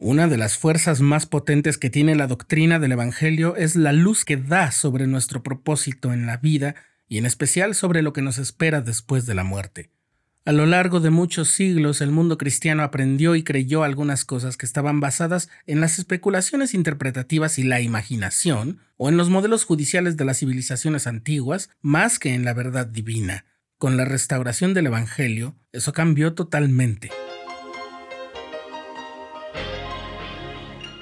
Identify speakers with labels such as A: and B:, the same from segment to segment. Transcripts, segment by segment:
A: Una de las fuerzas más potentes que tiene la doctrina del Evangelio es la luz que da sobre nuestro propósito en la vida y en especial sobre lo que nos espera después de la muerte. A lo largo de muchos siglos el mundo cristiano aprendió y creyó algunas cosas que estaban basadas en las especulaciones interpretativas y la imaginación, o en los modelos judiciales de las civilizaciones antiguas, más que en la verdad divina. Con la restauración del Evangelio, eso cambió totalmente.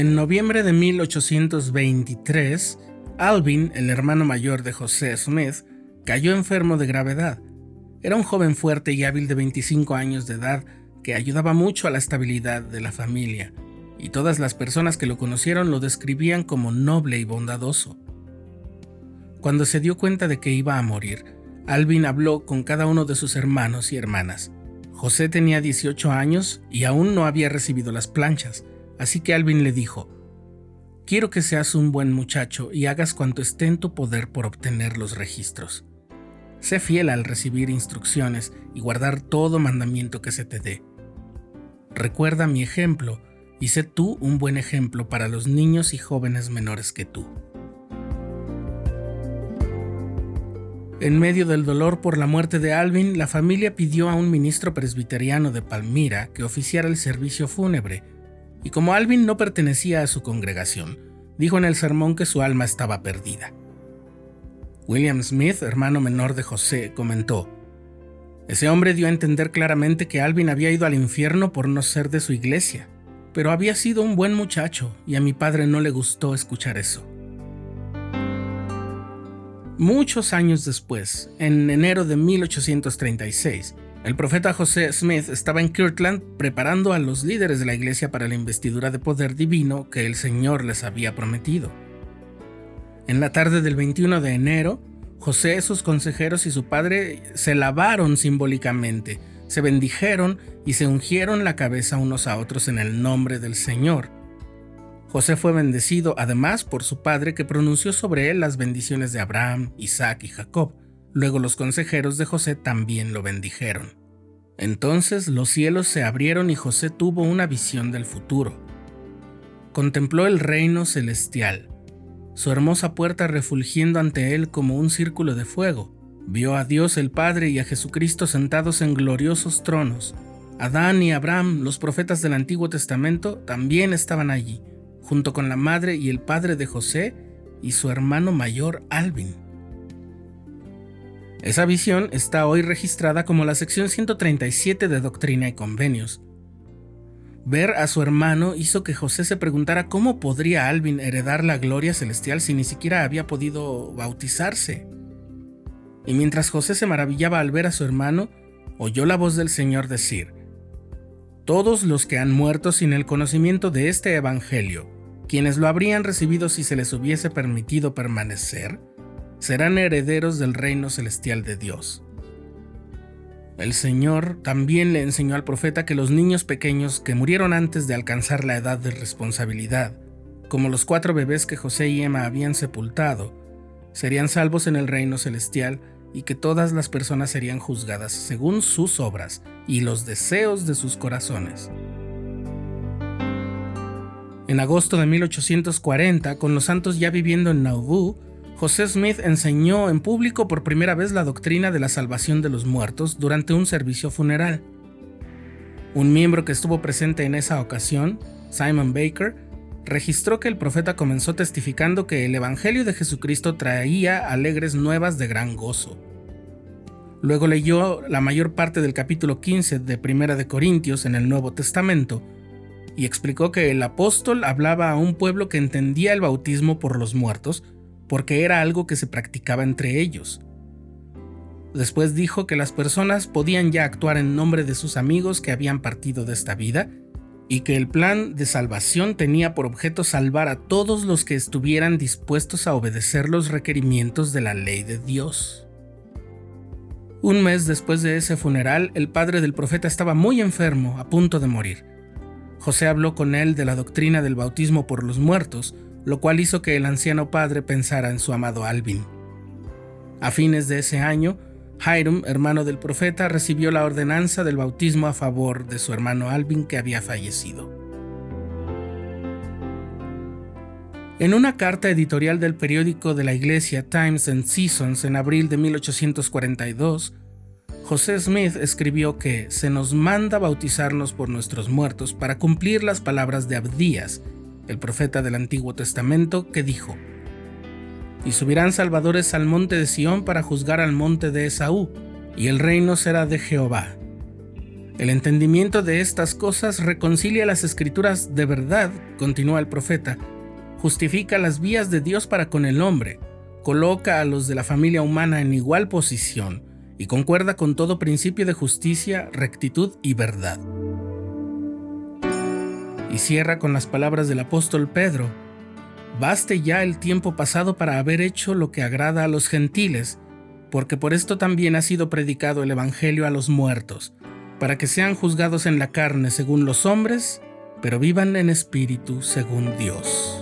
A: En noviembre de 1823, Alvin, el hermano mayor de José Smith, cayó enfermo de gravedad. Era un joven fuerte y hábil de 25 años de edad que ayudaba mucho a la estabilidad de la familia, y todas las personas que lo conocieron lo describían como noble y bondadoso. Cuando se dio cuenta de que iba a morir, Alvin habló con cada uno de sus hermanos y hermanas. José tenía 18 años y aún no había recibido las planchas, Así que Alvin le dijo, Quiero que seas un buen muchacho y hagas cuanto esté en tu poder por obtener los registros. Sé fiel al recibir instrucciones y guardar todo mandamiento que se te dé. Recuerda mi ejemplo y sé tú un buen ejemplo para los niños y jóvenes menores que tú. En medio del dolor por la muerte de Alvin, la familia pidió a un ministro presbiteriano de Palmira que oficiara el servicio fúnebre y como Alvin no pertenecía a su congregación, dijo en el sermón que su alma estaba perdida. William Smith, hermano menor de José, comentó, Ese hombre dio a entender claramente que Alvin había ido al infierno por no ser de su iglesia, pero había sido un buen muchacho y a mi padre no le gustó escuchar eso. Muchos años después, en enero de 1836, el profeta José Smith estaba en Kirtland preparando a los líderes de la iglesia para la investidura de poder divino que el Señor les había prometido. En la tarde del 21 de enero, José, sus consejeros y su padre se lavaron simbólicamente, se bendijeron y se ungieron la cabeza unos a otros en el nombre del Señor. José fue bendecido además por su padre que pronunció sobre él las bendiciones de Abraham, Isaac y Jacob. Luego los consejeros de José también lo bendijeron. Entonces los cielos se abrieron y José tuvo una visión del futuro. Contempló el reino celestial, su hermosa puerta refulgiendo ante él como un círculo de fuego. Vio a Dios el Padre y a Jesucristo sentados en gloriosos tronos. Adán y Abraham, los profetas del Antiguo Testamento, también estaban allí, junto con la madre y el padre de José y su hermano mayor Alvin. Esa visión está hoy registrada como la sección 137 de Doctrina y Convenios. Ver a su hermano hizo que José se preguntara cómo podría Alvin heredar la gloria celestial si ni siquiera había podido bautizarse. Y mientras José se maravillaba al ver a su hermano, oyó la voz del Señor decir, Todos los que han muerto sin el conocimiento de este Evangelio, quienes lo habrían recibido si se les hubiese permitido permanecer, serán herederos del reino celestial de Dios. El Señor también le enseñó al profeta que los niños pequeños que murieron antes de alcanzar la edad de responsabilidad, como los cuatro bebés que José y Emma habían sepultado, serían salvos en el reino celestial y que todas las personas serían juzgadas según sus obras y los deseos de sus corazones. En agosto de 1840, con los santos ya viviendo en Nauvoo, José Smith enseñó en público por primera vez la doctrina de la salvación de los muertos durante un servicio funeral. Un miembro que estuvo presente en esa ocasión, Simon Baker, registró que el profeta comenzó testificando que el Evangelio de Jesucristo traía alegres nuevas de gran gozo. Luego leyó la mayor parte del capítulo 15 de Primera de Corintios en el Nuevo Testamento y explicó que el apóstol hablaba a un pueblo que entendía el bautismo por los muertos porque era algo que se practicaba entre ellos. Después dijo que las personas podían ya actuar en nombre de sus amigos que habían partido de esta vida y que el plan de salvación tenía por objeto salvar a todos los que estuvieran dispuestos a obedecer los requerimientos de la ley de Dios. Un mes después de ese funeral, el padre del profeta estaba muy enfermo, a punto de morir. José habló con él de la doctrina del bautismo por los muertos, lo cual hizo que el anciano padre pensara en su amado Alvin. A fines de ese año, Hiram, hermano del profeta, recibió la ordenanza del bautismo a favor de su hermano Alvin que había fallecido. En una carta editorial del periódico de la iglesia Times and Seasons en abril de 1842, José Smith escribió que se nos manda bautizarnos por nuestros muertos para cumplir las palabras de Abdías, el profeta del Antiguo Testamento, que dijo, y subirán salvadores al monte de Sión para juzgar al monte de Esaú, y el reino será de Jehová. El entendimiento de estas cosas reconcilia las escrituras de verdad, continúa el profeta, justifica las vías de Dios para con el hombre, coloca a los de la familia humana en igual posición, y concuerda con todo principio de justicia, rectitud y verdad. Y cierra con las palabras del apóstol Pedro, Baste ya el tiempo pasado para haber hecho lo que agrada a los gentiles, porque por esto también ha sido predicado el Evangelio a los muertos, para que sean juzgados en la carne según los hombres, pero vivan en espíritu según Dios.